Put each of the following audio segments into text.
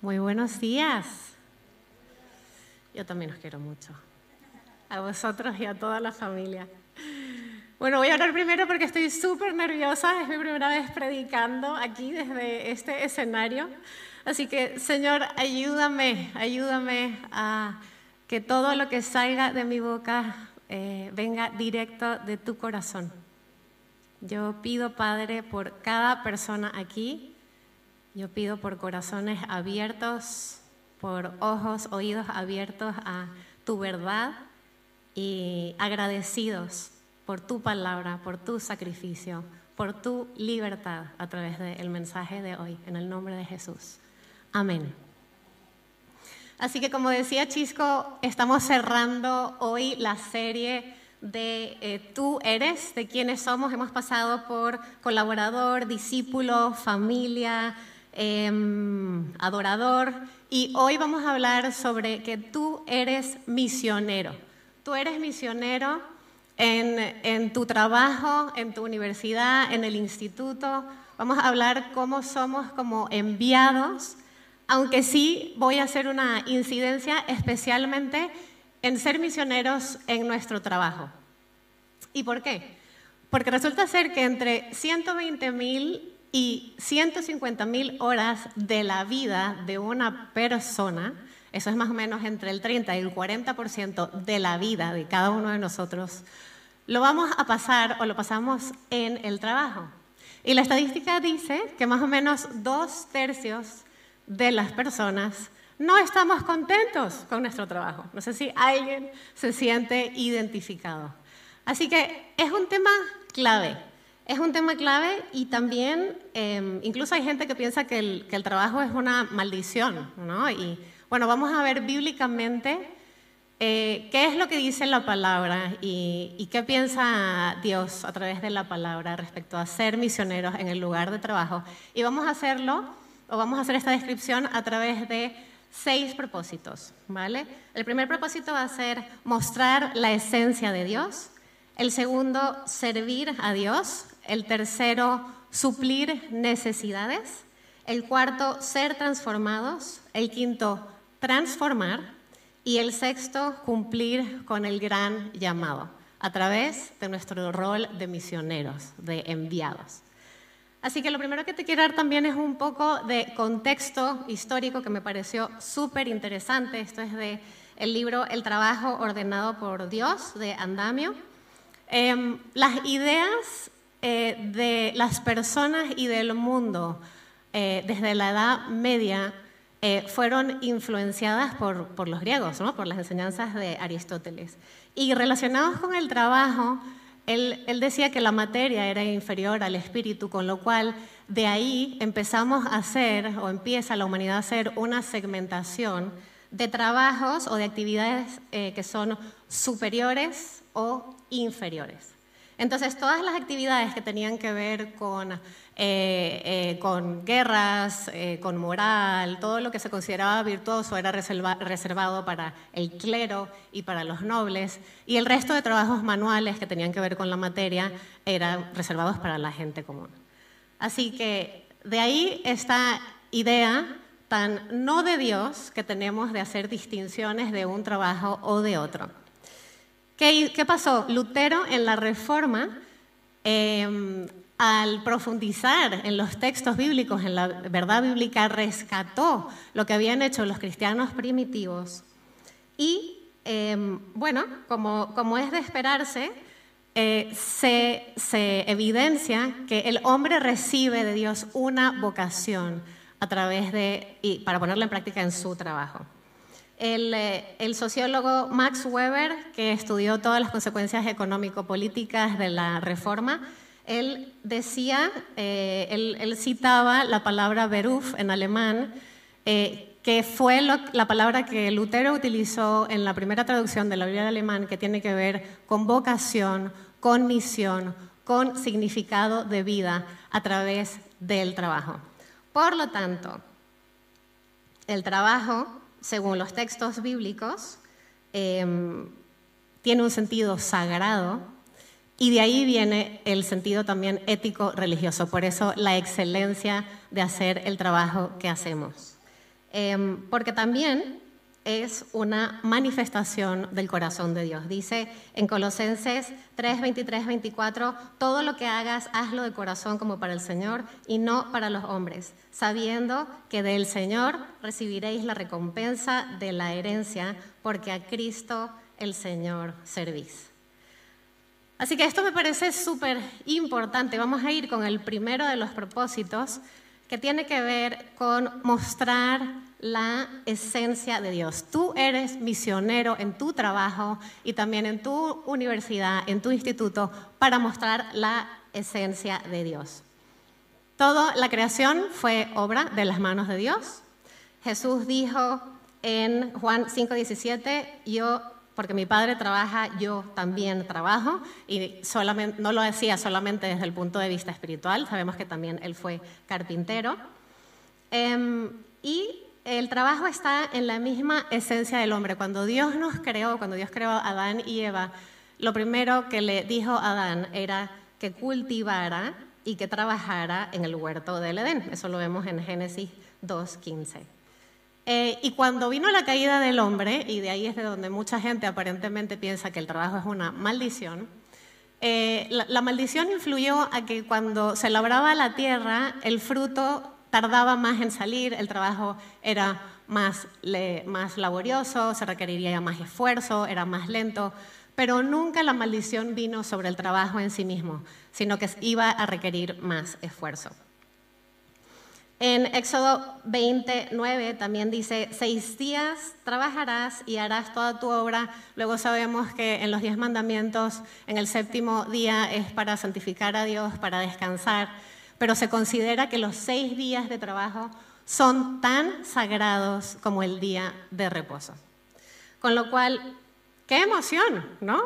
Muy buenos días. Yo también os quiero mucho. A vosotros y a toda la familia. Bueno, voy a hablar primero porque estoy súper nerviosa. Es mi primera vez predicando aquí desde este escenario. Así que, Señor, ayúdame, ayúdame a que todo lo que salga de mi boca eh, venga directo de tu corazón. Yo pido, Padre, por cada persona aquí yo pido por corazones abiertos, por ojos, oídos abiertos a tu verdad y agradecidos por tu palabra, por tu sacrificio, por tu libertad a través del mensaje de hoy, en el nombre de Jesús. Amén. Así que como decía Chisco, estamos cerrando hoy la serie de eh, tú eres, de quiénes somos. Hemos pasado por colaborador, discípulo, familia, Em, adorador, y hoy vamos a hablar sobre que tú eres misionero. Tú eres misionero en, en tu trabajo, en tu universidad, en el instituto. Vamos a hablar cómo somos como enviados, aunque sí voy a hacer una incidencia especialmente en ser misioneros en nuestro trabajo. ¿Y por qué? Porque resulta ser que entre 120 mil y 150 mil horas de la vida de una persona, eso es más o menos entre el 30 y el 40% de la vida de cada uno de nosotros, lo vamos a pasar o lo pasamos en el trabajo. Y la estadística dice que más o menos dos tercios de las personas no estamos contentos con nuestro trabajo. No sé si alguien se siente identificado. Así que es un tema clave. Es un tema clave y también, em, incluso hay gente que piensa que el, trabajo es una maldición, ¿no? Y bueno, vamos a ver bíblicamente eh, qué es lo que dice la palabra y, y, qué piensa Dios a través de la palabra respecto a ser misioneros en el lugar de trabajo. Y vamos a hacerlo, o vamos a hacer esta descripción a través de seis propósitos, ¿vale? El primer propósito va a ser mostrar la esencia de Dios. El segundo, servir a Dios. El tercero, suplir necesidades. El cuarto, ser transformados. El quinto, transformar. Y el sexto, cumplir con el gran llamado a través de nuestro rol de misioneros, de enviados. Así que lo primero que te quiero dar también es un poco de contexto histórico que me pareció súper interesante. Esto es de el libro El trabajo ordenado por Dios de Andamio. Em, las ideas eh, de las personas y del mundo eh, desde la Edad Media eh, fueron influenciadas por, los griegos, por las enseñanzas de Aristóteles. Y relacionados con el trabajo, él, él, decía que la materia era inferior al espíritu, con lo cual de ahí empezamos a hacer, o empieza la humanidad a hacer, una segmentación de trabajos o de actividades que son superiores o inferiores. Entonces, todas las actividades que tenían que ver con, eh, eh, con guerras, eh, con moral, todo lo que se consideraba virtuoso era reservado para el clero y para los nobles, y el resto de trabajos manuales que tenían que ver con la materia eran reservados para la gente común. Así que de ahí esta idea tan no de Dios que tenemos de hacer distinciones de un trabajo o de otro. ¿Qué, pasó? Lutero en la Reforma, em, al profundizar en los textos bíblicos, en la verdad bíblica, rescató lo que habían hecho los cristianos primitivos. Y em, bueno, como, es de esperarse, eh, se, se evidencia que el hombre recibe de Dios una vocación a través de, y para ponerla en práctica en su trabajo. Eh, el, sociólogo Max Weber, que estudió todas las consecuencias económico-políticas de la reforma, él decía, eh, él, citaba la palabra Beruf en alemán, eh, que fue la palabra que Lutero utilizó en la primera traducción de la Biblia de alemán, que tiene que ver con vocación, con misión, con significado de vida a través del trabajo. Por lo tanto, el trabajo según los textos bíblicos, em, tiene un sentido sagrado y de ahí viene el sentido también ético religioso. Por eso la excelencia de hacer el trabajo que hacemos. em, porque también es una manifestación del corazón de Dios. Dice en Colosenses 3, 23, 24, todo lo que hagas, hazlo de corazón como para el Señor y no para los hombres, sabiendo que del Señor recibiréis la recompensa de la herencia, porque a Cristo el Señor servís. Así que esto me parece súper importante. Vamos a ir con el primero de los propósitos, que tiene que ver con mostrar la esencia de Dios. Tú eres misionero en tu trabajo y también en tu universidad, en tu instituto, para mostrar la esencia de Dios. Toda la creación fue obra de las manos de Dios. Jesús dijo en Juan 5:17, yo porque mi padre trabaja, yo también trabajo, y solamente, no lo decía solamente desde el punto de vista espiritual, sabemos que también él fue carpintero. Em, y el trabajo está en la misma esencia del hombre. Cuando Dios nos creó, cuando Dios creó a Adán y Eva, lo primero que le dijo a Adán era que cultivara y que trabajara en el huerto del Edén. Eso lo vemos en Génesis 2.15. Eh, y cuando vino la caída del hombre, y de ahí es de donde mucha gente aparentemente piensa que el trabajo es una maldición, eh, la, maldición influyó a que cuando se labraba la tierra, el fruto tardaba más en salir, el trabajo era más, más laborioso, se requeriría más esfuerzo, era más lento, pero nunca la maldición vino sobre el trabajo en sí mismo, sino que iba a requerir más esfuerzo. En Éxodo 29 también dice, seis días trabajarás y harás toda tu obra. Luego sabemos que en los diez mandamientos, en el séptimo día es para santificar a Dios, para descansar, pero se considera que los seis días de trabajo son tan sagrados como el día de reposo. Con lo cual, qué emoción, ¿no?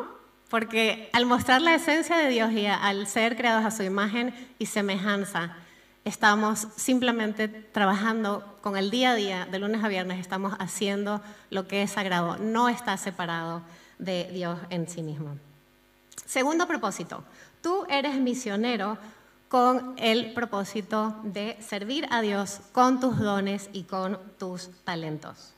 Porque al mostrar la esencia de Dios y al ser creados a su imagen y semejanza, estamos simplemente trabajando con el día a día, de lunes a viernes, estamos haciendo lo que es sagrado, no está separado de Dios en sí mismo. Segundo propósito, tú eres misionero con el propósito de servir a Dios con tus dones y con tus talentos.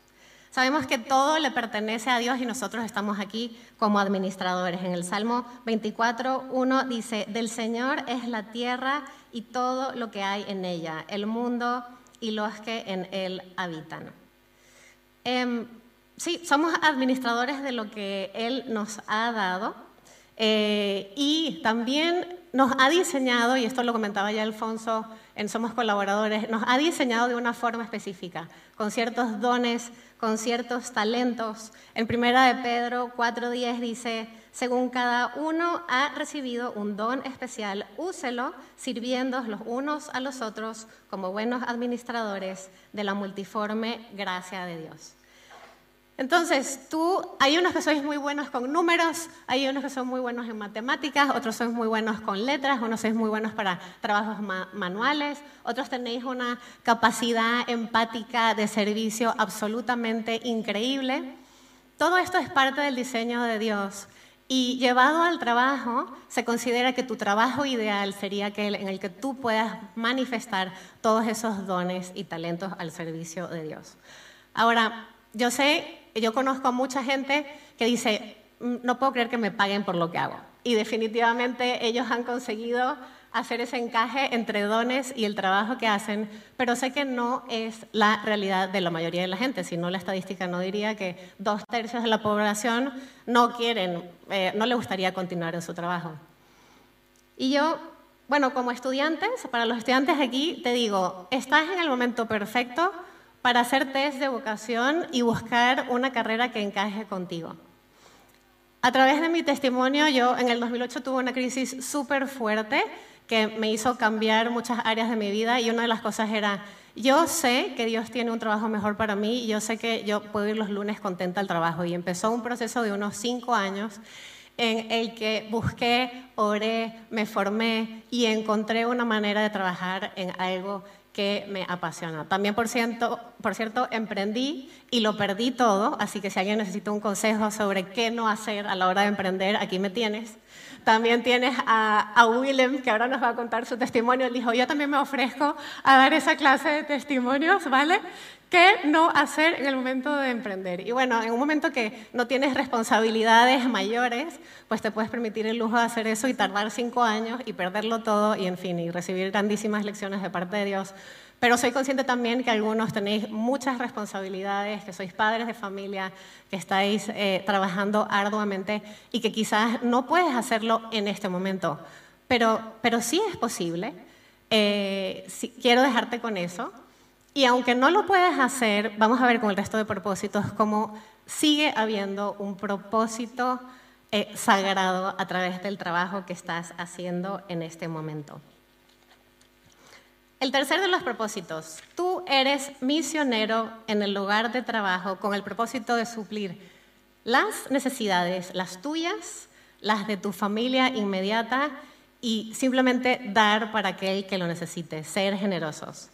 Sabemos que todo le pertenece a Dios y nosotros estamos aquí como administradores. En el Salmo 24, 1 dice, del Señor es la tierra y todo lo que hay en ella, el mundo y los que en él habitan. Em, sí, somos administradores de lo que Él nos ha dado eh, y también nos ha diseñado, y esto lo comentaba ya Alfonso en Somos Colaboradores, nos ha diseñado de una forma específica, con ciertos dones, con ciertos talentos. En primera de Pedro 4.10 dice, según cada uno ha recibido un don especial, úselo sirviendo los unos a los otros como buenos administradores de la multiforme gracia de Dios. Entonces, tú, hay unos que sois muy buenos con números, hay unos que son muy buenos en matemáticas, otros sois muy buenos con letras, unos sois muy buenos para trabajos manuales, otros tenéis una capacidad empática de servicio absolutamente increíble. Todo esto es parte del diseño de Dios. Y llevado al trabajo, se considera que tu trabajo ideal sería aquel en el que tú puedas manifestar todos esos dones y talentos al servicio de Dios. Ahora, yo sé yo conozco a mucha gente que dice, mm, no puedo creer que me paguen por lo que hago. Y definitivamente ellos han conseguido hacer ese encaje entre dones y el trabajo que hacen, pero sé que no es la realidad de la mayoría de la gente, si no la estadística no diría que dos tercios de la población no quieren, eh, no le gustaría continuar en su trabajo. Y yo, bueno, como estudiantes, para los estudiantes aquí, te digo, estás en el momento perfecto para hacer test de vocación y buscar una carrera que encaje contigo. A través de mi testimonio, yo en el 2008 tuve una crisis súper fuerte que me hizo cambiar muchas áreas de mi vida y una de las cosas era, yo sé que Dios tiene un trabajo mejor para mí yo sé que yo puedo ir los lunes contenta al trabajo. Y empezó un proceso de unos cinco años en el que busqué, oré, me formé y encontré una manera de trabajar en algo que me apasiona. También, por cierto, por cierto, emprendí y lo perdí todo, así que si alguien necesita un consejo sobre qué no hacer a la hora de emprender, aquí me tienes. También tienes a, a, Willem, que ahora nos va a contar su testimonio. Él dijo, yo también me ofrezco a dar esa clase de testimonios, ¿vale? ¿Qué no hacer en el momento de emprender? Y bueno, en un momento que no tienes responsabilidades mayores, pues te puedes permitir el lujo de hacer eso y tardar cinco años y perderlo todo y, en fin, y recibir grandísimas lecciones de parte de Dios. Pero soy consciente también que algunos tenéis muchas responsabilidades, que sois padres de familia, que estáis eh, trabajando arduamente y que quizás no puedes hacerlo en este momento. Pero, pero sí es posible. Eh, quiero dejarte con eso y aunque no lo puedes hacer, vamos a ver con el resto de propósitos cómo sigue habiendo un propósito eh, sagrado a través del trabajo que estás haciendo en este momento. El tercer de los propósitos, tú eres misionero en el lugar de trabajo con el propósito de suplir las necesidades, las tuyas, las de tu familia inmediata y simplemente dar para aquel que lo necesite, ser generosos.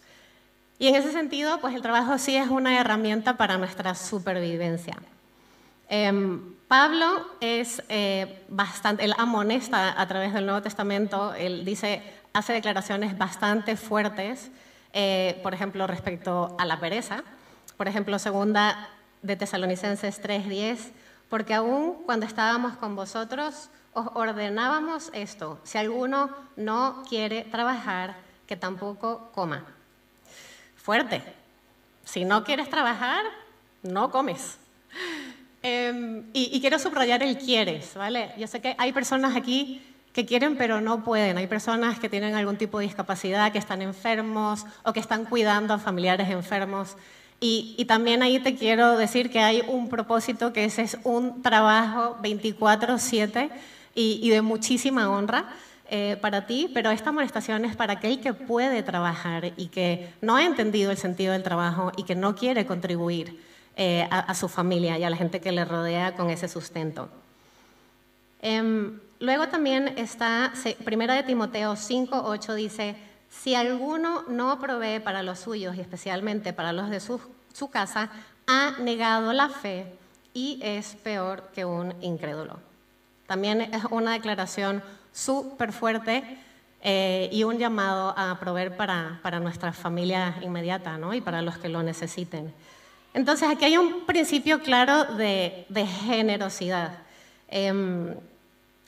Y en ese sentido, pues el trabajo sí es una herramienta para nuestra supervivencia. Em, Pablo es eh, bastante, él amonesta a través del Nuevo Testamento, él dice, hace declaraciones bastante fuertes, eh, por ejemplo, respecto a la pereza. Por ejemplo, segunda de Tesalonicenses 3:10, porque aún cuando estábamos con vosotros, os ordenábamos esto, si alguno no quiere trabajar, que tampoco coma fuerte. Si no quieres trabajar, no comes. Em, y, quiero subrayar el quieres, ¿vale? Yo sé que hay personas aquí que quieren pero no pueden. Hay personas que tienen algún tipo de discapacidad, que están enfermos o que están cuidando a familiares enfermos. Y, y también ahí te quiero decir que hay un propósito que ese es un trabajo 24/7 y, y de muchísima honra. Eh, para ti, pero esta amonestación es para aquel que puede trabajar y que no ha entendido el sentido del trabajo y que no quiere contribuir eh, a, su familia y a la gente que le rodea con ese sustento. Em, luego también está, primera de Timoteo 5, 8 dice, si alguno no provee para los suyos y especialmente para los de su, casa, ha negado la fe y es peor que un incrédulo. También es una declaración súper fuerte eh, y un llamado a proveer para, para nuestra familia inmediata ¿no? y para los que lo necesiten. Entonces, aquí hay un principio claro de, de generosidad. Em,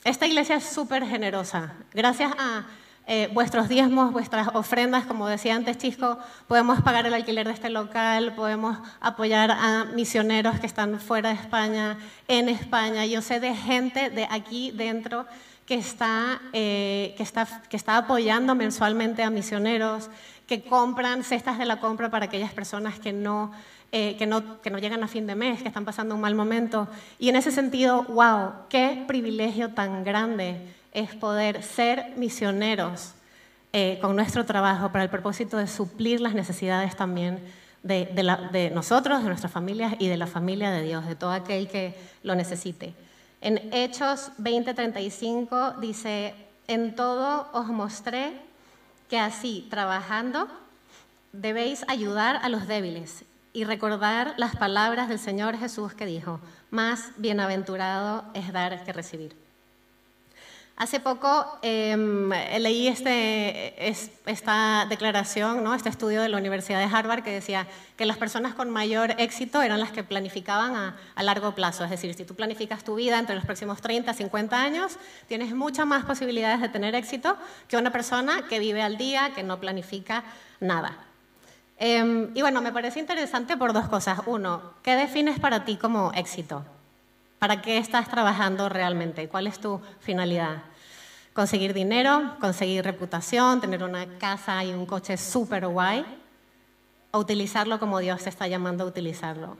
esta iglesia es súper generosa. Gracias a eh, vuestros diezmos, vuestras ofrendas, como decía antes Chisco, podemos pagar el alquiler de este local, podemos apoyar a misioneros que están fuera de España, en España. Yo sé de gente de aquí dentro que está, eh, que, está, que está apoyando mensualmente a misioneros, que compran cestas de la compra para aquellas personas que no, eh, que, no, llegan a fin de mes, que están pasando un mal momento. Y en ese sentido, wow, qué privilegio tan grande es poder ser misioneros eh, con nuestro trabajo para el propósito de suplir las necesidades también de, de, de nosotros, de nuestras familias y de la familia de Dios, de todo aquel que lo necesite. En Hechos 20:35 dice, en todo os mostré que así, trabajando, debéis ayudar a los débiles y recordar las palabras del Señor Jesús que dijo, más bienaventurado es dar que recibir. Hace poco em, leí este, esta declaración, ¿no? este estudio de la Universidad de Harvard que decía que las personas con mayor éxito eran las que planificaban a, a, largo plazo. Es decir, si tú planificas tu vida entre los próximos 30, 50 años, tienes muchas más posibilidades de tener éxito que una persona que vive al día, que no planifica nada. Em, y bueno, me parece interesante por dos cosas. Uno, ¿qué defines para ti como éxito? ¿Para qué estás trabajando realmente? ¿Cuál es tu finalidad? ¿Conseguir dinero? ¿Conseguir reputación? ¿Tener una casa y un coche súper guay? ¿O utilizarlo como Dios te está llamando a utilizarlo?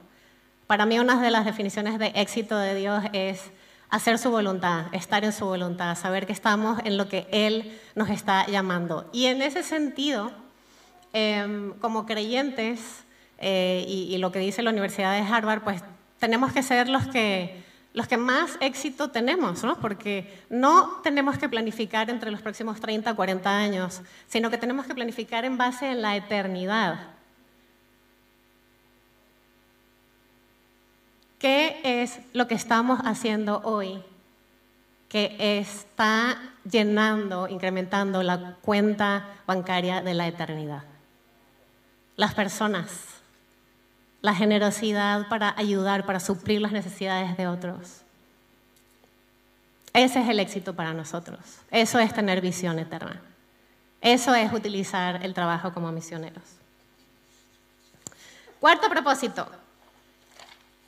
Para mí una de las definiciones de éxito de Dios es hacer su voluntad, estar en su voluntad, saber que estamos en lo que Él nos está llamando. Y en ese sentido, em, como creyentes, eh, y, y, lo que dice la Universidad de Harvard, pues tenemos que ser los que los que más éxito tenemos, ¿no? porque no tenemos que planificar entre los próximos 30, 40 años, sino que tenemos que planificar en base en la eternidad. ¿Qué es lo que estamos haciendo hoy que está llenando, incrementando la cuenta bancaria de la eternidad. Las personas, la generosidad para ayudar, para suplir las necesidades de otros. Ese es el éxito para nosotros. Eso es tener visión eterna. Eso es utilizar el trabajo como misioneros. Cuarto propósito.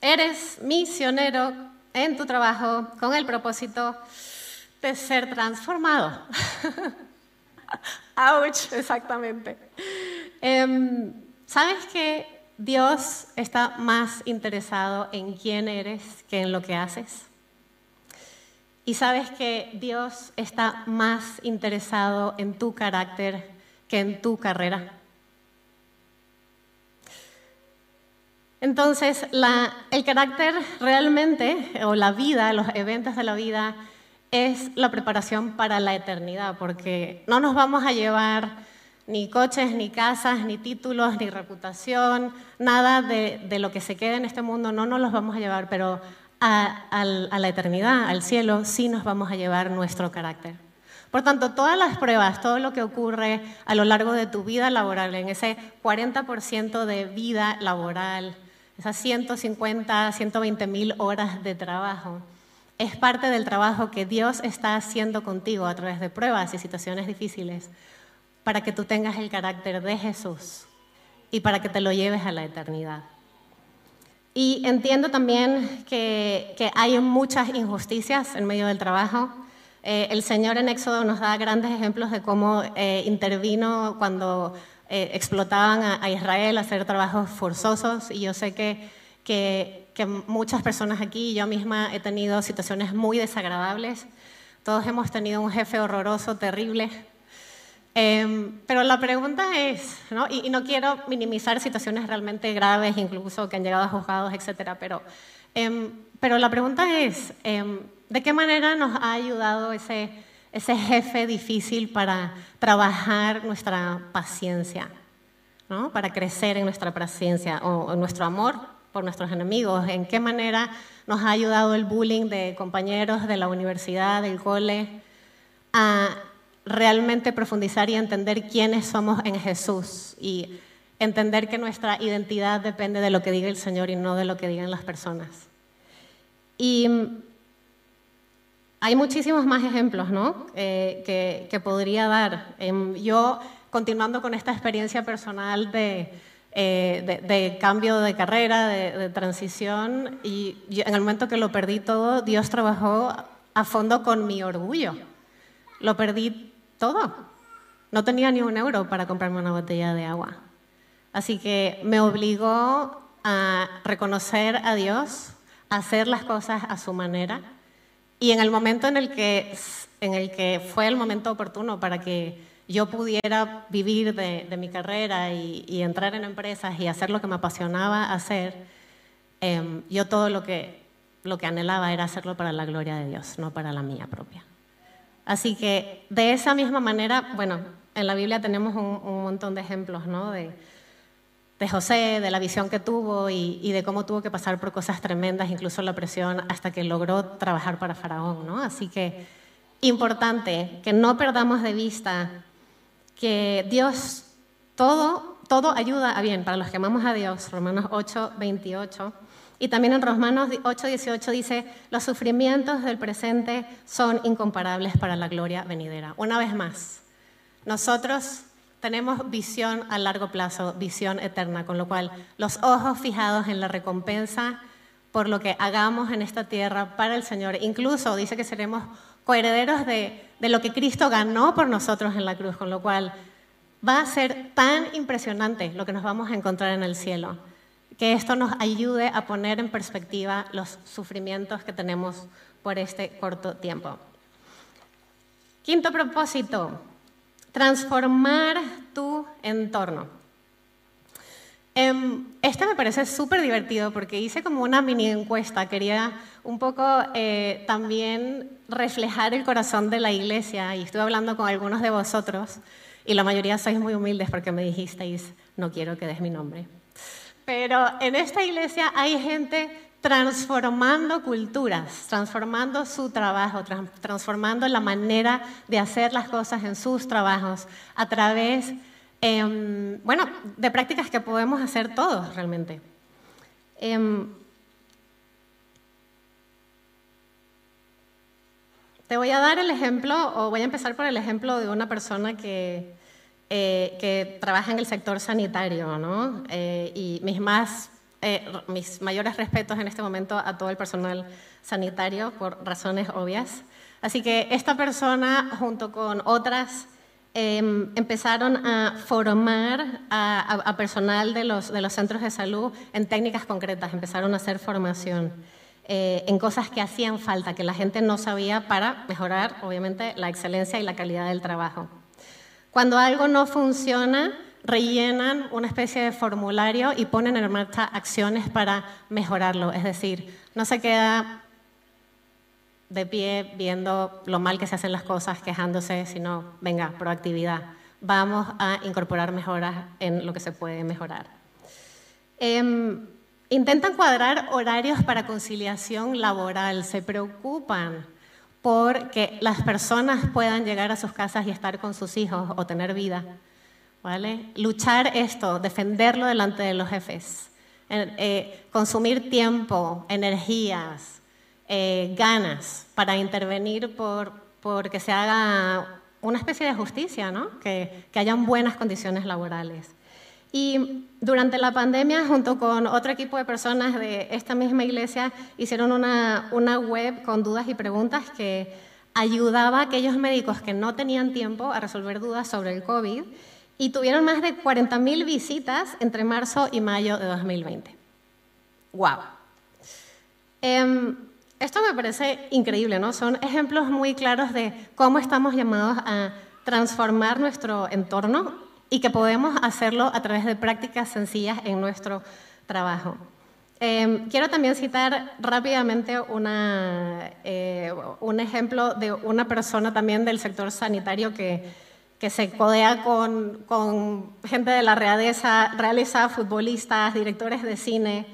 Eres misionero en tu trabajo con el propósito de ser transformado. ¡Auch! Exactamente. Em, ¿Sabes que Dios está más interesado en quién eres que en lo que haces? Y sabes que Dios está más interesado en tu carácter que en tu carrera. Entonces, el carácter realmente, o la vida, los eventos de la vida, es la preparación para la eternidad, porque no nos vamos a llevar ni coches, ni casas, ni títulos, ni reputación, nada de, lo que se quede en este mundo, no nos los vamos a llevar, pero a, a la eternidad, al cielo, sí nos vamos a llevar nuestro carácter. Por tanto, todas las pruebas, todo lo que ocurre a lo largo de tu vida laboral, en ese 40% de vida laboral, esas 150, 120 mil horas de trabajo, es parte del trabajo que Dios está haciendo contigo a través de pruebas y situaciones difíciles para que tú tengas el carácter de Jesús y para que te lo lleves a la eternidad. Y entiendo también que, que hay muchas injusticias en medio del trabajo. Eh, el Señor en Éxodo nos da grandes ejemplos de cómo eh, intervino cuando eh, explotaban a, Israel a hacer trabajos forzosos y yo sé que, que, que, muchas personas aquí, yo misma he tenido situaciones muy desagradables, todos hemos tenido un jefe horroroso, terrible, em, pero la pregunta es, ¿no? Y, y, no quiero minimizar situaciones realmente graves, incluso que han llegado a juzgados, etcétera, pero, em, pero la pregunta es, em, ¿de qué manera nos ha ayudado ese ese jefe difícil para trabajar nuestra paciencia, ¿no? para crecer en nuestra paciencia o en nuestro amor por nuestros enemigos, en qué manera nos ha ayudado el bullying de compañeros de la universidad, del cole, a realmente profundizar y entender quiénes somos en Jesús y entender que nuestra identidad depende de lo que diga el Señor y no de lo que digan las personas. Y hay muchísimos más ejemplos ¿no? Eh, que, podría dar. Em, yo, continuando con esta experiencia personal de, eh, cambio de carrera, de, transición, y en el momento que lo perdí todo, Dios trabajó a fondo con mi orgullo. Lo perdí todo. No tenía ni un euro para comprarme una botella de agua. Así que me obligó a reconocer a Dios, a hacer las cosas a su manera y en el momento en el que, fue el momento oportuno para que yo pudiera vivir de, mi carrera y, entrar en empresas y hacer lo que me apasionaba hacer, em, yo todo lo que anhelaba era hacerlo para la gloria de Dios, no para la mía propia. Así que de esa misma manera, bueno, en la Biblia tenemos un, montón de ejemplos, ¿no? De, de José, de la visión que tuvo y, de cómo tuvo que pasar por cosas tremendas, incluso la presión, hasta que logró trabajar para Faraón. ¿no? Así que importante que no perdamos de vista que Dios, todo, todo ayuda a bien para los que amamos a Dios, Romanos 8, 28. Y también en Romanos 8, 18 dice, los sufrimientos del presente son incomparables para la gloria venidera. Una vez más, nosotros tenemos visión a largo plazo, visión eterna, con lo cual los ojos fijados en la recompensa por lo que hagamos en esta tierra para el Señor. Incluso dice que seremos coherederos de, de lo que Cristo ganó por nosotros en la cruz, con lo cual va a ser tan impresionante lo que nos vamos a encontrar en el cielo, que esto nos ayude a poner en perspectiva los sufrimientos que tenemos por este corto tiempo. Quinto propósito, transformar tu entorno. Em, este me parece súper divertido porque hice como una mini encuesta. Quería un poco eh, también reflejar el corazón de la iglesia y estuve hablando con algunos de vosotros y la mayoría sois muy humildes porque me dijisteis, no quiero que des mi nombre. Pero en esta iglesia hay gente transformando culturas, transformando su trabajo, transformando la manera de hacer las cosas en sus trabajos a través, em, bueno, de prácticas que podemos hacer todos realmente. Em, te voy a dar el ejemplo, o voy a empezar por el ejemplo de una persona que, eh, que trabaja en el sector sanitario, ¿no? Eh, y mis más eh, mis mayores respetos en este momento a todo el personal sanitario por razones obvias. Así que esta persona, junto con otras, em, empezaron a formar a, personal de los, de los, centros de salud en técnicas concretas, empezaron a hacer formación en cosas que hacían falta, que la gente no sabía para mejorar, obviamente, la excelencia y la calidad del trabajo. Cuando algo no funciona, rellenan una especie de formulario y ponen en marcha acciones para mejorarlo. Es decir, no se queda de pie viendo lo mal que se hacen las cosas, quejándose, sino, venga, proactividad. Vamos a incorporar mejoras en lo que se puede mejorar. Em, intentan cuadrar horarios para conciliación laboral, se preocupan por que las personas puedan llegar a sus casas y estar con sus hijos o tener vida Luchar esto, defenderlo delante de los jefes, eh, consumir tiempo, energías, eh, ganas para intervenir por, que se haga una especie de justicia, ¿no? que, que hayan buenas condiciones laborales. Y durante la pandemia, junto con otro equipo de personas de esta misma iglesia, hicieron una, web con dudas y preguntas que ayudaba a aquellos médicos que no tenían tiempo a resolver dudas sobre el COVID y tuvieron más de 40.000 visitas entre marzo y mayo de 2020. ¡Wow! Em, esto me parece increíble, ¿no? Son ejemplos muy claros de cómo estamos llamados a transformar nuestro entorno y que podemos hacerlo a través de prácticas sencillas en nuestro trabajo. Em, quiero también citar rápidamente una, eh, un ejemplo de una persona también del sector sanitario que que se codea con, con gente de la realeza, realeza, futbolistas, directores de cine.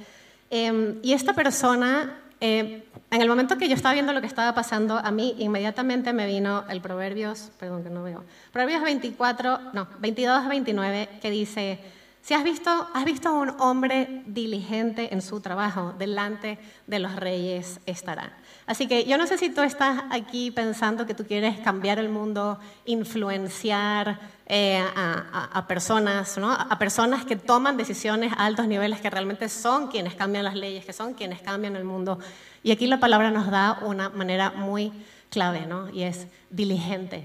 Em, y esta persona, eh, en el momento que yo estaba viendo lo que estaba pasando, a mí inmediatamente me vino el Proverbios, perdón que no veo, Proverbios 24, no, 22, 29, que dice, si has visto, has visto a un hombre diligente en su trabajo, delante de los reyes estará. Así que yo no sé si tú estás aquí pensando que tú quieres cambiar el mundo, influenciar eh, a, personas, ¿no? a personas que toman decisiones a altos niveles, que realmente son quienes cambian las leyes, que son quienes cambian el mundo. Y aquí la palabra nos da una manera muy clave, ¿no? y es diligentes,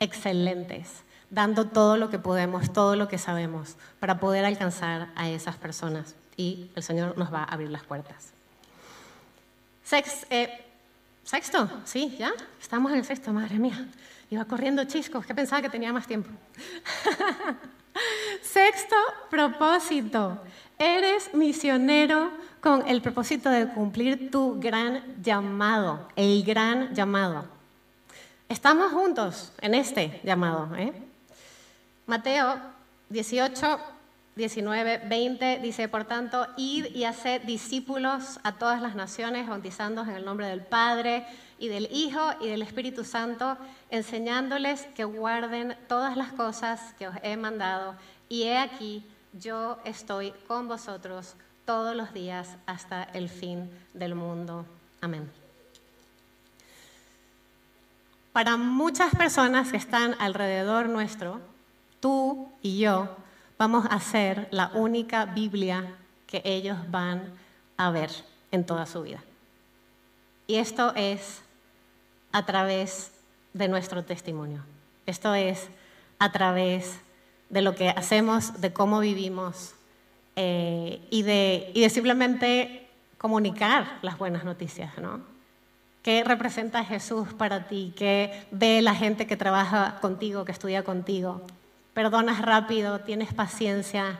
excelentes, dando todo lo que podemos, todo lo que sabemos, para poder alcanzar a esas personas. Y el Señor nos va a abrir las puertas. Sex, eh, Sexto, sí, ya. Estamos en el sexto, madre mía. Iba corriendo chiscos, que pensaba que tenía más tiempo. Sexto propósito. Eres misionero con el propósito de cumplir tu gran llamado, el gran llamado. Estamos juntos en este llamado. ¿eh? Mateo 18, 19, 20 dice, por tanto, id y haced discípulos a todas las naciones, bautizándolos en el nombre del Padre y del Hijo y del Espíritu Santo, enseñándoles que guarden todas las cosas que os he mandado. Y he aquí, yo estoy con vosotros todos los días hasta el fin del mundo. Amén. Para muchas personas que están alrededor nuestro, tú y yo vamos a ser la única Biblia que ellos van a ver en toda su vida. Y esto es a través de nuestro testimonio. Esto es a través de lo que hacemos, de cómo vivimos eh, y, de, y de simplemente comunicar las buenas noticias, ¿no? ¿Qué representa Jesús para ti? ¿Qué ve la gente que trabaja contigo, que estudia contigo? Perdonas rápido, tienes paciencia,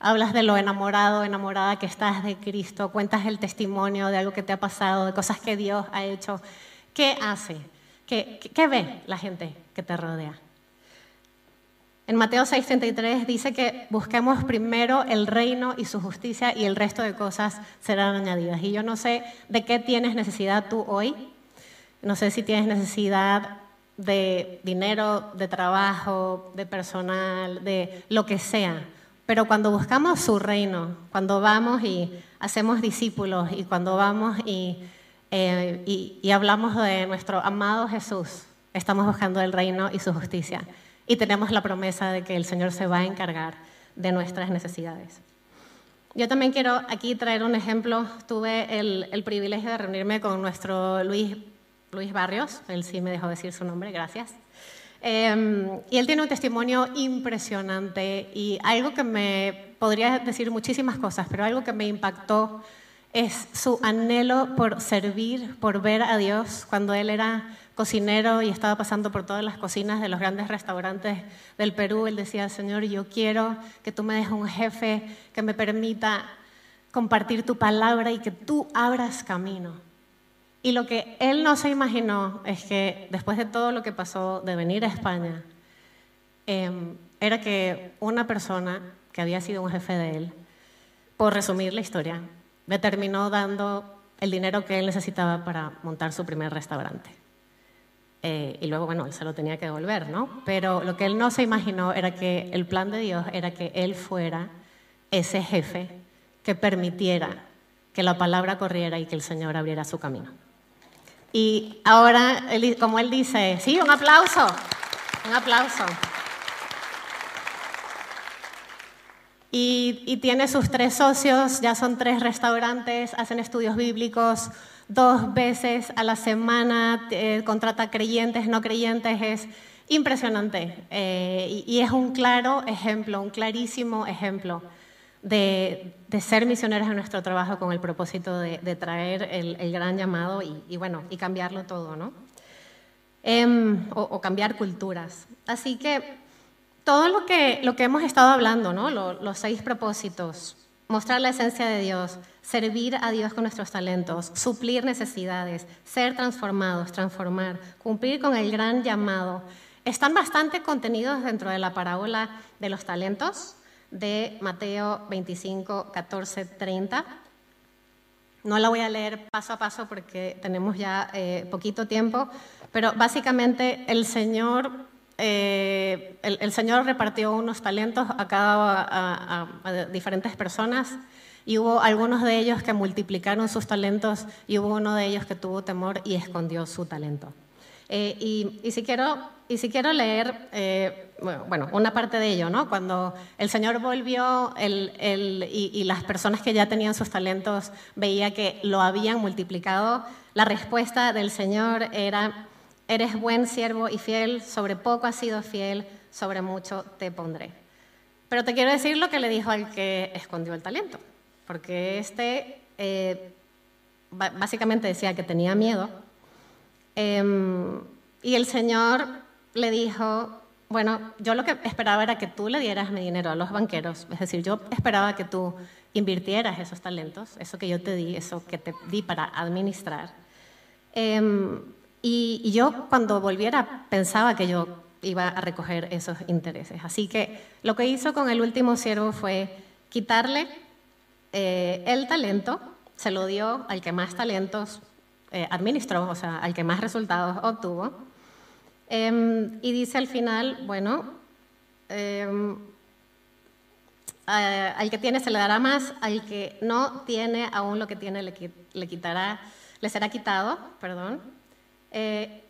hablas de lo enamorado, enamorada que estás de Cristo, cuentas el testimonio de algo que te ha pasado, de cosas que Dios ha hecho. ¿Qué hace? ¿Qué, ve la gente que te rodea? En Mateo 6:33 dice que busquemos primero el reino y su justicia y el resto de cosas serán añadidas. Y yo no sé de qué tienes necesidad tú hoy. No sé si tienes necesidad de dinero, de trabajo, de personal, de lo que sea. Pero cuando buscamos su reino, cuando vamos y hacemos discípulos y cuando vamos y, eh, y hablamos de nuestro amado Jesús, estamos buscando el reino y su justicia y tenemos la promesa de que el Señor se va a encargar de nuestras necesidades. Yo también quiero aquí traer un ejemplo. Tuve el, privilegio de reunirme con nuestro Luis, Luis Barrios, él sí me dejó decir su nombre, gracias. Em, y él tiene un testimonio impresionante y algo que me podría decir muchísimas cosas, pero algo que me impactó es su anhelo por servir, por ver a Dios cuando él era cocinero y estaba pasando por todas las cocinas de los grandes restaurantes del Perú, él decía, Señor, yo quiero que tú me dejes un jefe que me permita compartir tu palabra y que tú abras camino. Y lo que él no se imaginó es que después de todo lo que pasó de venir a España, em, era que una persona que había sido un jefe de él, por resumir la historia, le terminó dando el dinero que él necesitaba para montar su primer restaurante. Eh, y luego, bueno, él se lo tenía que devolver, ¿no? Pero lo que él no se imaginó era que el plan de Dios era que él fuera ese jefe que permitiera que la palabra corriera y que el Señor abriera su camino. Y ahora, como él dice, sí, un aplauso, un aplauso. Y, tiene sus tres socios, ya son tres restaurantes, hacen estudios bíblicos, dos veces a la semana, eh, contrata creyentes, no creyentes, es impresionante. Eh, y, es un claro ejemplo, un clarísimo ejemplo de, ser misioneros en nuestro trabajo con el propósito de, traer el, gran llamado y, bueno, y cambiarlo todo, ¿no? Em, o, cambiar culturas. Así que todo lo que, lo que hemos estado hablando, ¿no? los seis propósitos, mostrar la esencia de Dios, servir a Dios con nuestros talentos, suplir necesidades, ser transformados, transformar, cumplir con el gran llamado, están bastante contenidos dentro de la parábola de los talentos de Mateo 25, 14, 30. No la voy a leer paso a paso porque tenemos ya eh, poquito tiempo, pero básicamente el Señor, eh, el, Señor repartió unos talentos a cada a diferentes personas y hubo algunos de ellos que multiplicaron sus talentos y hubo uno de ellos que tuvo temor y escondió su talento. Eh, y, si quiero, leer, eh, bueno, una parte de ello, ¿no? Cuando el Señor volvió y, las personas que ya tenían sus talentos veía que lo habían multiplicado, la respuesta del Señor era, eres buen siervo y fiel, sobre poco has sido fiel, sobre mucho te pondré. Pero te quiero decir lo que le dijo al que escondió el talento porque este eh, básicamente decía que tenía miedo. Em, y el Señor le dijo, bueno, yo lo que esperaba era que tú le dieras mi dinero a los banqueros, es decir, yo esperaba que tú invirtieras esos talentos, eso que yo te di, eso que te di para administrar. Em, y, y, yo cuando volviera pensaba que yo iba a recoger esos intereses. Así que lo que hizo con el último siervo fue quitarle eh, el talento se lo dio al que más talentos eh, administró, o sea, al que más resultados obtuvo. Em, y dice al final, bueno, em, al que tiene se le dará más, al que no tiene aún lo que tiene le, quitará, le será quitado, perdón. Eh,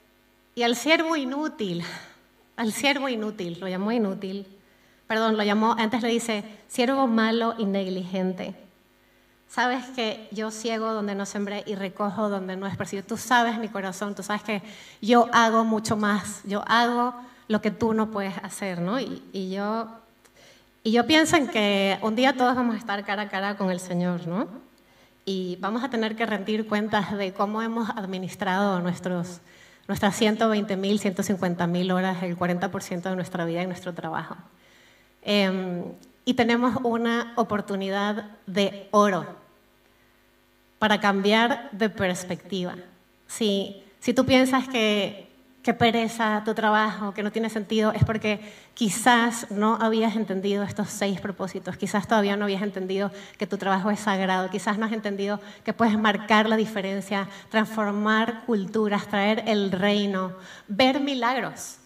y al siervo inútil, al siervo inútil, lo llamó inútil, perdón, lo llamó, antes le dice, siervo malo y negligente. Sabes que yo ciego donde no sembré y recojo donde no expresé. Tú sabes mi corazón, tú sabes que yo hago mucho más, yo hago lo que tú no puedes hacer, ¿no? Y, yo, y yo pienso en que un día todos vamos a estar cara a cara con el Señor, ¿no? Y vamos a tener que rendir cuentas de cómo hemos administrado nuestros, nuestras 120 mil, 150 mil horas, el 40% de nuestra vida y nuestro trabajo. Em, y tenemos una oportunidad de oro para cambiar de perspectiva. Si, si tú piensas que qué pereza tu trabajo, que no tiene sentido, es porque quizás no habías entendido estos seis propósitos, quizás todavía no habías entendido que tu trabajo es sagrado, quizás no has entendido que puedes marcar la diferencia, transformar culturas, traer el reino, ver milagros.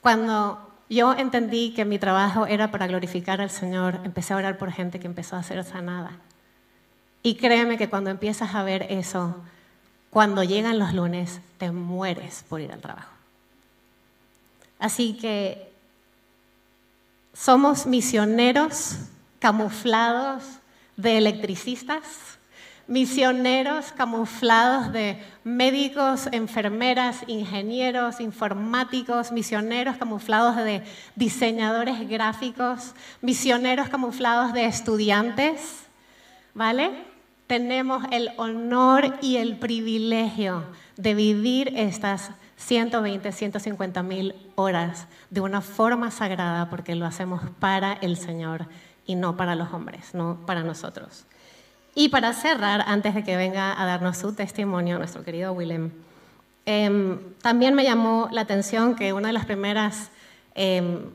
Cuando yo entendí que mi trabajo era para glorificar al Señor, empecé a orar por gente que empezó a ser sanada. Y créeme que cuando empiezas a ver eso, cuando llegan los lunes, te mueres por ir al trabajo. Así que somos misioneros camuflados de electricistas, misioneros camuflados de médicos, enfermeras, ingenieros, informáticos, misioneros camuflados de diseñadores gráficos, misioneros camuflados de estudiantes, ¿vale? Tenemos el honor y el privilegio de vivir estas 120, 150 mil horas de una forma sagrada porque lo hacemos para el Señor y no para los hombres, no para nosotros. Y para cerrar, antes de que venga a darnos su testimonio, nuestro querido Willem, em, también me llamó la atención que una de las primeras em,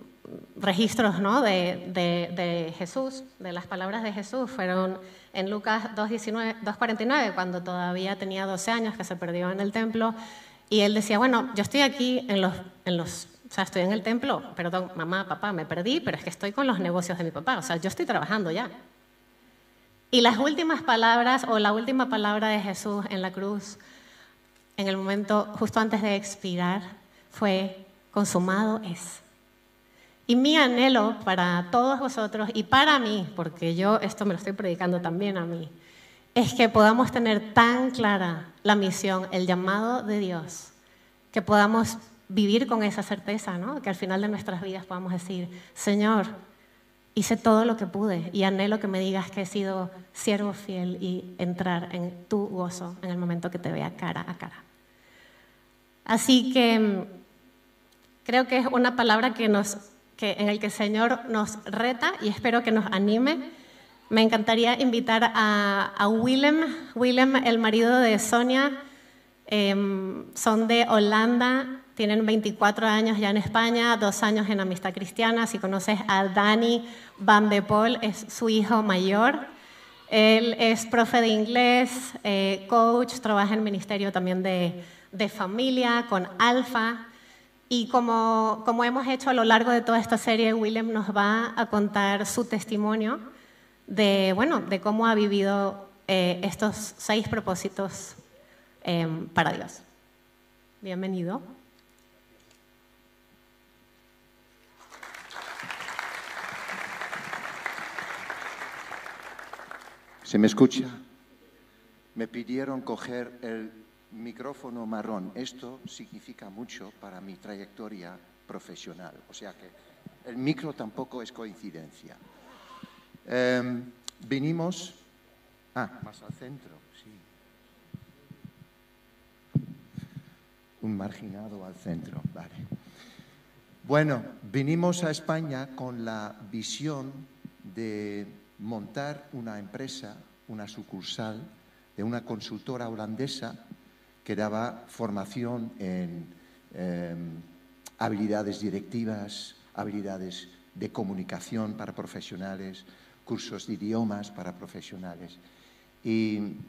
registros ¿no? de, de Jesús, de las palabras de Jesús, fueron en Lucas 2.49, cuando todavía tenía 12 años, que se perdió en el templo, y él decía, bueno, yo estoy aquí en los, en los, o sea, estoy en el templo, perdón, mamá, papá, me perdí, pero es que estoy con los negocios de mi papá, o sea, yo estoy trabajando ya. Y las últimas palabras, o la última palabra de Jesús en la cruz, en el momento justo antes de expirar, fue, consumado es. Y mi anhelo para todos vosotros y para mí, porque yo esto me lo estoy predicando también a mí, es que podamos tener tan clara la misión, el llamado de Dios, que podamos vivir con esa certeza, ¿no? que al final de nuestras vidas podamos decir, Señor, hice todo lo que pude y anhelo que me digas que he sido siervo fiel y entrar en tu gozo en el momento que te vea cara a cara. Así que mm, creo que es una palabra que nos en el que el Señor nos reta y espero que nos anime. Me encantaría invitar a, Willem, Willem, el marido de Sonia. Em, son de Holanda, tienen 24 años ya en España, dos años en Amistad Cristiana. Si conoces a Dani Van de Paul, es su hijo mayor. Él es profe de inglés, eh, coach, trabaja en el ministerio también de, de familia con Alfa. Y como, hemos hecho a lo largo de toda esta serie, Willem nos va a contar su testimonio de, bueno, de cómo ha vivido eh, estos seis propósitos em, para Dios. Bienvenido. ¿Se me escucha? Me pidieron coger el micrófono marrón. Esto significa mucho para mi trayectoria profesional. O sea que el micro tampoco es coincidencia. Em, vinimos... Ah, más al centro, sí. Un marginado al centro, vale. Bueno, vinimos a España con la visión de montar una empresa, una sucursal de una consultora holandesa que daba formación en em, habilidades directivas, habilidades de comunicación para profesionales, cursos de idiomas para profesionales. Y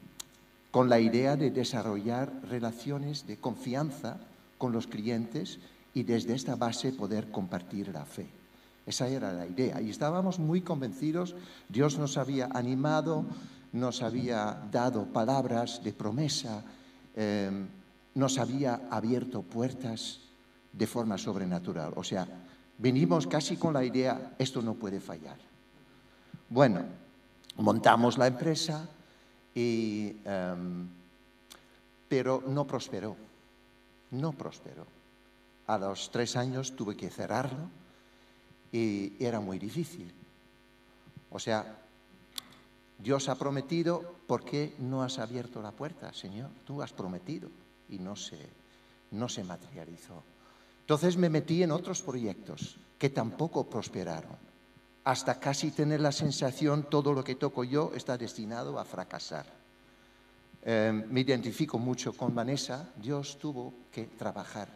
con la idea de desarrollar relaciones de confianza con los clientes y desde esta base poder compartir la fe. Esa era la idea. Y estábamos muy convencidos, Dios nos había animado, nos había dado palabras de promesa, Em, nos había abierto puertas de forma sobrenatural. O sea, venimos casi con la idea, esto no puede fallar. Bueno, montamos la empresa, y, em, pero no prosperó, no prosperó. A los tres años tuve que cerrarlo y era muy difícil. O sea, Dios ha prometido, ¿por qué no has abierto la puerta, Señor? Tú has prometido y no se, no se materializó. Entonces me metí en otros proyectos que tampoco prosperaron, hasta casi tener la sensación todo lo que toco yo está destinado a fracasar. eh, me identifico mucho con Vanessa, Dios tuvo que trabajar.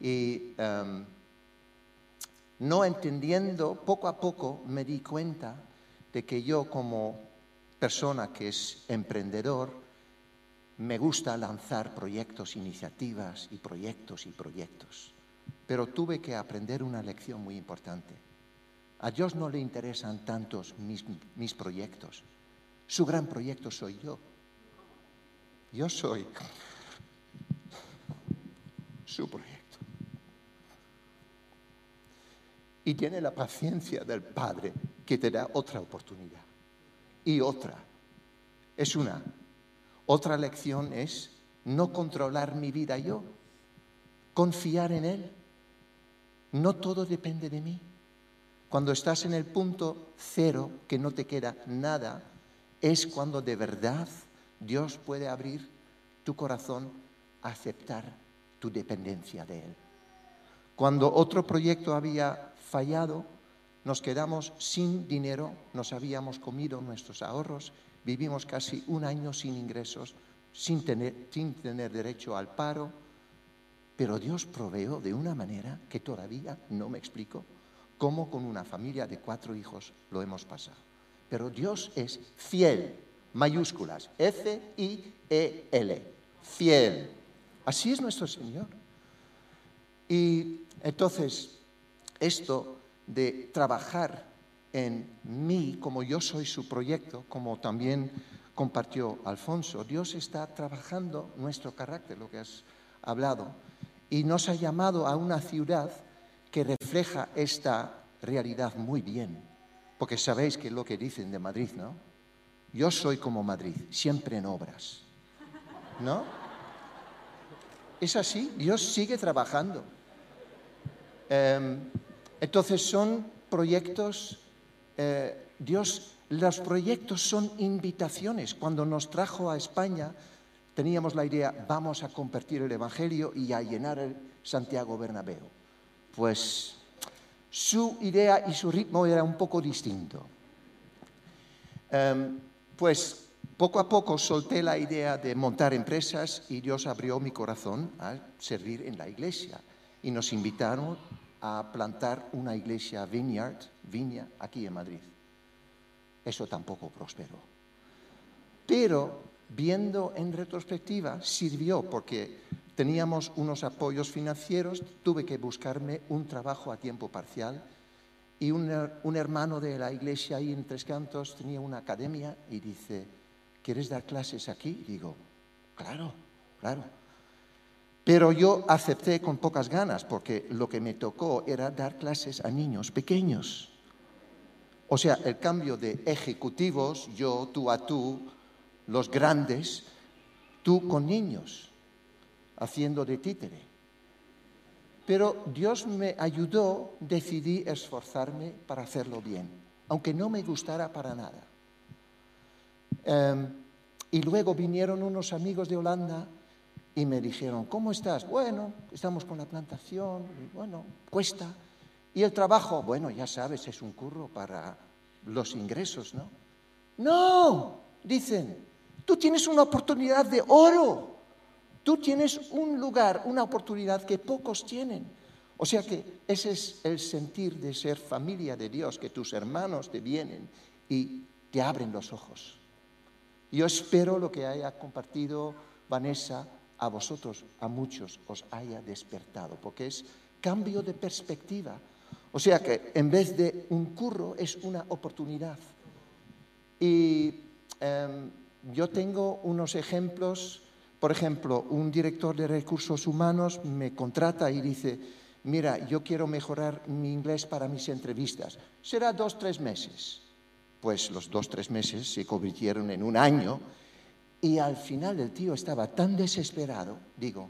Y em, no entendiendo, poco a poco me di cuenta de que yo como persona que es emprendedor, me gusta lanzar proyectos, iniciativas y proyectos y proyectos. Pero tuve que aprender una lección muy importante. A Dios no le interesan tantos mis, mis proyectos. Su gran proyecto soy yo. Yo soy su proyecto. Y tiene la paciencia del Padre que te da otra oportunidad. Y otra. Es una. Otra lección es no controlar mi vida yo, confiar en Él. No todo depende de mí. Cuando estás en el punto cero, que no te queda nada, es cuando de verdad Dios puede abrir tu corazón a aceptar tu dependencia de Él. Cuando otro proyecto había fallado, nos quedamos sin dinero, nos habíamos comido nuestros ahorros, vivimos casi un año sin ingresos, sin tener, sin tener derecho al paro, pero Dios proveó de una manera que todavía no me explico cómo con una familia de cuatro hijos lo hemos pasado. Pero Dios es fiel, mayúsculas, F-I-E-L, fiel. Así es nuestro Señor. Y entonces, esto de trabajar en mí, como yo soy su proyecto, como también compartió Alfonso, Dios está trabajando nuestro carácter, lo que has hablado, y nos ha llamado a una ciudad que refleja esta realidad muy bien, porque sabéis que es lo que dicen de Madrid, ¿no? Yo soy como Madrid, siempre en obras, ¿no? Es así, Dios sigue trabajando. Em, entonces son proyectos, eh, Dios, los proyectos son invitaciones. Cuando nos trajo a España teníamos la idea, vamos a compartir el Evangelio y a llenar el Santiago Bernabéu. Pues su idea y su ritmo era un poco distinto. Em, pues poco a poco solté la idea de montar empresas y Dios abrió mi corazón a servir en la iglesia. Y nos invitaron a plantar una iglesia vineyard, viña, aquí en Madrid. Eso tampoco prosperó. Pero viendo en retrospectiva, sirvió porque teníamos unos apoyos financieros, tuve que buscarme un trabajo a tiempo parcial y un, hermano de la iglesia ahí en Tres Cantos tenía una academia y dice, ¿quieres dar clases aquí? Y digo, claro, claro. Pero yo acepté con pocas ganas porque lo que me tocó era dar clases a niños pequeños. O sea, el cambio de ejecutivos, yo, tú a tú, los grandes, tú con niños, haciendo de títere. Pero Dios me ayudó, decidí esforzarme para hacerlo bien, aunque no me gustara para nada. Um, y luego vinieron unos amigos de Holanda y me dijeron, ¿cómo estás? Bueno, estamos con la plantación, y bueno, cuesta. Y el trabajo, bueno, ya sabes, es un curro para los ingresos, ¿no? No, dicen, tú tienes una oportunidad de oro. Tú tienes un lugar, una oportunidad que pocos tienen. O sea que ese es el sentir de ser familia de Dios, que tus hermanos te vienen y te abren los ojos. Yo espero lo que haya compartido Vanessa a vosotros, a muchos, os haya despertado, porque es cambio de perspectiva. O sea que en vez de un curro es una oportunidad. Y em, yo tengo unos ejemplos, por ejemplo, un director de recursos humanos me contrata y dice, mira, yo quiero mejorar mi inglés para mis entrevistas. Será dos, tres meses. Pues los dos, tres meses se convirtieron en un año y al final el tío estaba tan desesperado, digo,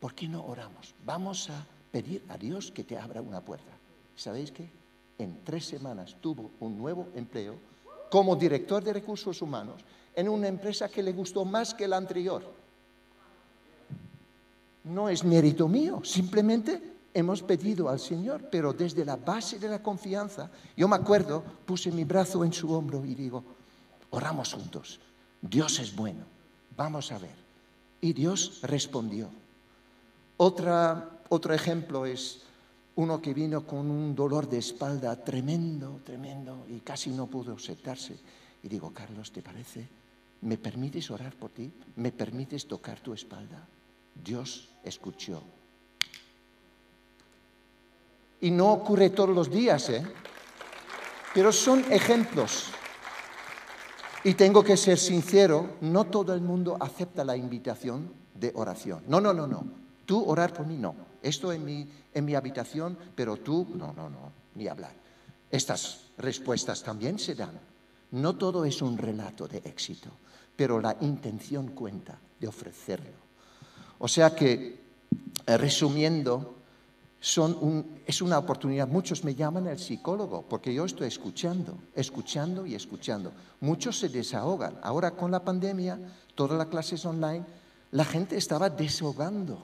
¿por qué no oramos? Vamos a pedir a Dios que te abra una puerta. ¿Sabéis qué? En tres semanas tuvo un nuevo empleo como director de recursos humanos en una empresa que le gustó más que la anterior. No es mérito mío, simplemente hemos pedido al Señor, pero desde la base de la confianza, yo me acuerdo, puse mi brazo en su hombro y digo, oramos juntos. Dios es bueno, vamos a ver. Y Dios respondió. Otra, otro ejemplo es uno que vino con un dolor de espalda tremendo, tremendo, y casi no pudo sentarse. Y digo, Carlos, ¿te parece? ¿Me permites orar por ti? ¿Me permites tocar tu espalda? Dios escuchó. Y no ocurre todos los días, ¿eh? Pero son ejemplos. Y tengo que ser sincero, no todo el mundo acepta la invitación de oración. No, no, no, no. Tú orar por mí, no. Esto en mi, en mi habitación, pero tú, no, no, no, ni hablar. Estas respuestas también se dan. No todo es un relato de éxito, pero la intención cuenta de ofrecerlo. O sea que, eh, resumiendo, es una oportunidad. Muchos me llaman el psicólogo porque yo estoy escuchando, escuchando y escuchando. Muchos se desahogan. Ahora con la pandemia, todas las clases online, la gente estaba desahogando.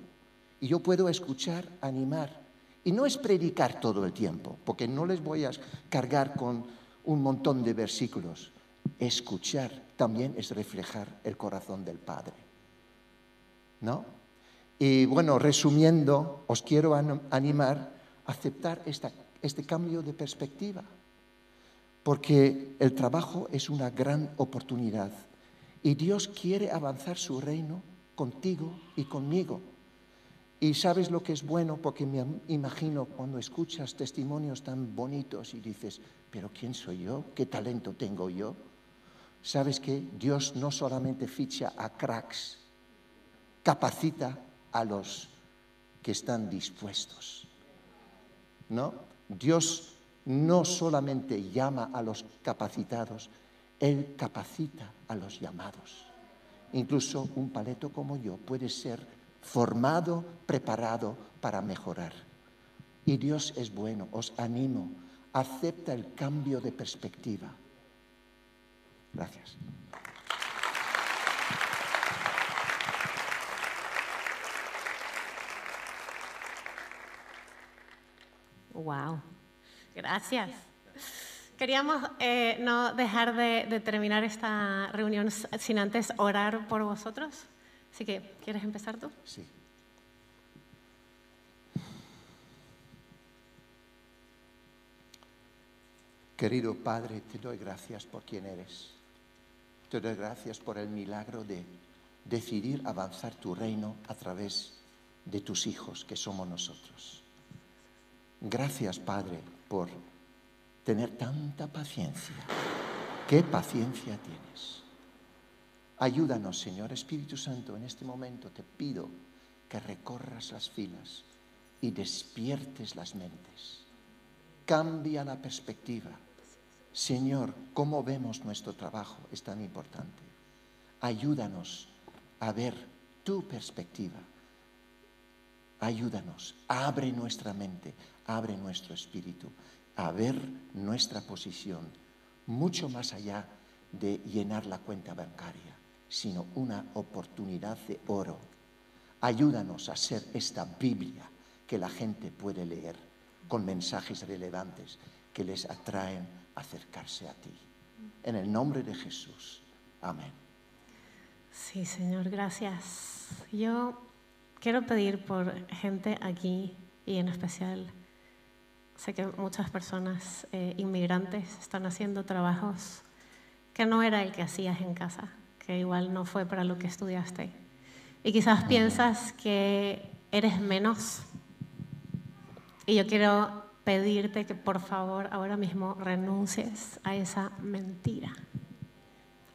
Y yo puedo escuchar, animar. Y no es predicar todo el tiempo, porque no les voy a cargar con un montón de versículos. Escuchar también es reflejar el corazón del Padre. ¿No? Y bueno, resumiendo, os quiero animar a aceptar este cambio de perspectiva, porque el trabajo es una gran oportunidad y Dios quiere avanzar su reino contigo y conmigo. Y sabes lo que es bueno, porque me imagino cuando escuchas testimonios tan bonitos y dices, pero ¿quién soy yo? ¿Qué talento tengo yo? Sabes que Dios no solamente ficha a cracks, capacita a los que están dispuestos. ¿No? Dios no solamente llama a los capacitados, Él capacita a los llamados. Incluso un paleto como yo puede ser formado, preparado para mejorar. Y Dios es bueno, os animo, acepta el cambio de perspectiva. Gracias. Wow, gracias. Queríamos eh, no dejar de, terminar esta reunión sin antes orar por vosotros. Así que, ¿quieres empezar tú? Sí. Querido Padre, te doy gracias por quien eres. Te doy gracias por el milagro de decidir avanzar tu reino a través de tus hijos, que somos nosotros. Gracias, Padre, por tener tanta paciencia. ¿Qué paciencia tienes? Ayúdanos, Señor Espíritu Santo, en este momento te pido que recorras las filas y despiertes las mentes. Cambia la perspectiva. Señor, cómo vemos nuestro trabajo es tan importante. Ayúdanos a ver tu perspectiva. Ayúdanos, abre nuestra mente, abre nuestro espíritu a ver nuestra posición mucho más allá de llenar la cuenta bancaria, sino una oportunidad de oro. Ayúdanos a ser esta Biblia que la gente puede leer con mensajes relevantes que les atraen a acercarse a ti. En el nombre de Jesús. Amén. Sí, Señor, gracias. Yo quiero pedir por gente aquí y en especial Sé que muchas personas eh, inmigrantes están haciendo trabajos que no era el que hacías en casa, que igual no fue para lo que estudiaste. Y quizás piensas que eres menos. Y yo quiero pedirte que por favor ahora mismo renuncies a esa mentira.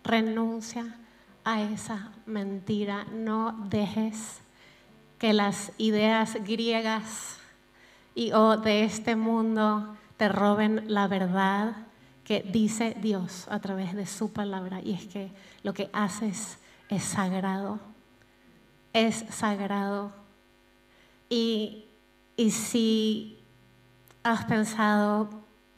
Renuncia a esa mentira. No dejes que las ideas griegas y oh, de este mundo te roben la verdad que dice Dios a través de su palabra. Y es que lo que haces es sagrado, es sagrado. Y, si has pensado,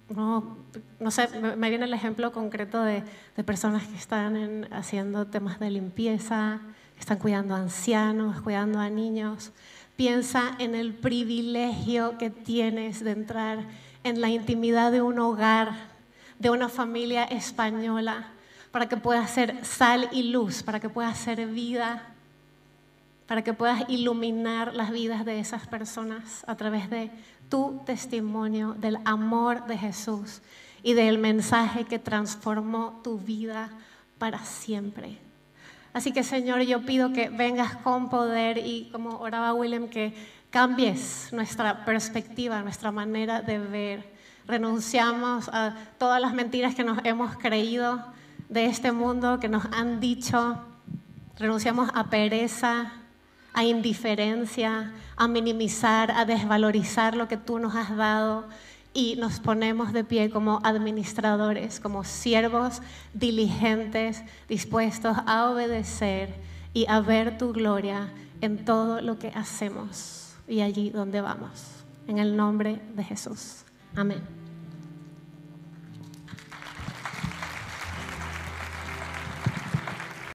no, no sé, me viene el ejemplo concreto de, personas que están haciendo temas de limpieza, están cuidando a ancianos, cuidando a niños. Piensa en el privilegio que tienes de entrar en la intimidad de un hogar, de una familia española, para que puedas ser sal y luz, para que puedas ser vida, para que puedas iluminar las vidas de esas personas a través de tu testimonio del amor de Jesús y del mensaje que transformó tu vida para siempre. Así que Señor, yo pido que vengas con poder y como oraba William, que cambies nuestra perspectiva, nuestra manera de ver. Renunciamos a todas las mentiras que nos hemos creído de este mundo, que nos han dicho. Renunciamos a pereza, a indiferencia, a minimizar, a desvalorizar lo que tú nos has dado y nos ponemos de pie como administradores, como siervos diligentes, dispuestos a obedecer y a ver tu gloria en todo lo que hacemos y allí donde vamos. En el nombre de Jesús. Amén.